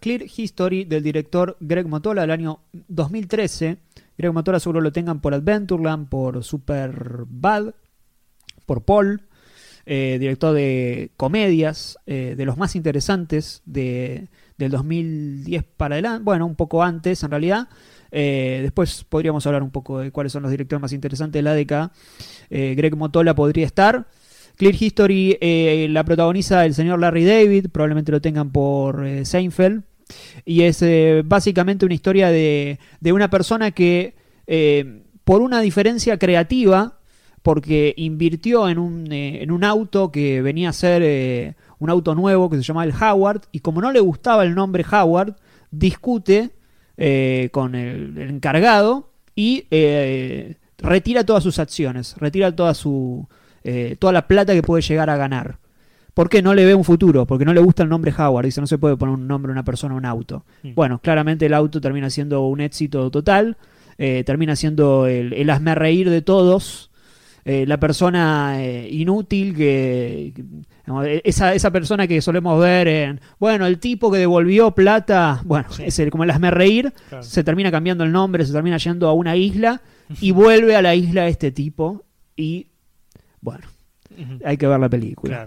Clear History del director Greg Motola del año 2013. Greg Motola seguro lo tengan por Adventureland, por Super Bad, por Paul, eh, director de comedias, eh, de los más interesantes de, del 2010 para adelante, bueno, un poco antes en realidad. Eh, después podríamos hablar un poco de cuáles son los directores más interesantes de la década. Greg Motola podría estar. Clear History la protagoniza el señor Larry David, probablemente lo tengan por Seinfeld. Y es básicamente una historia de, de una persona que, por una diferencia creativa, porque invirtió en un, eh, en un auto que venía a ser eh, un auto nuevo que se llamaba el Howard, y como no le gustaba el nombre Howard, discute eh, con el, encargado y retira todas sus acciones, retira toda, su, toda la plata que puede llegar a ganar. ¿Por qué no le ve un futuro? Porque no le gusta el nombre Howard. Dice, no se puede poner un nombre a una persona a un auto. Mm. Bueno, claramente el auto termina siendo un éxito total. termina siendo el, el hazme reír de todos eh, la persona eh, inútil que, esa, esa persona que solemos ver en bueno el tipo que devolvió plata bueno es el, como el hazme reír se termina cambiando el nombre se termina yendo a una isla y vuelve a la isla este tipo y bueno hay que ver la película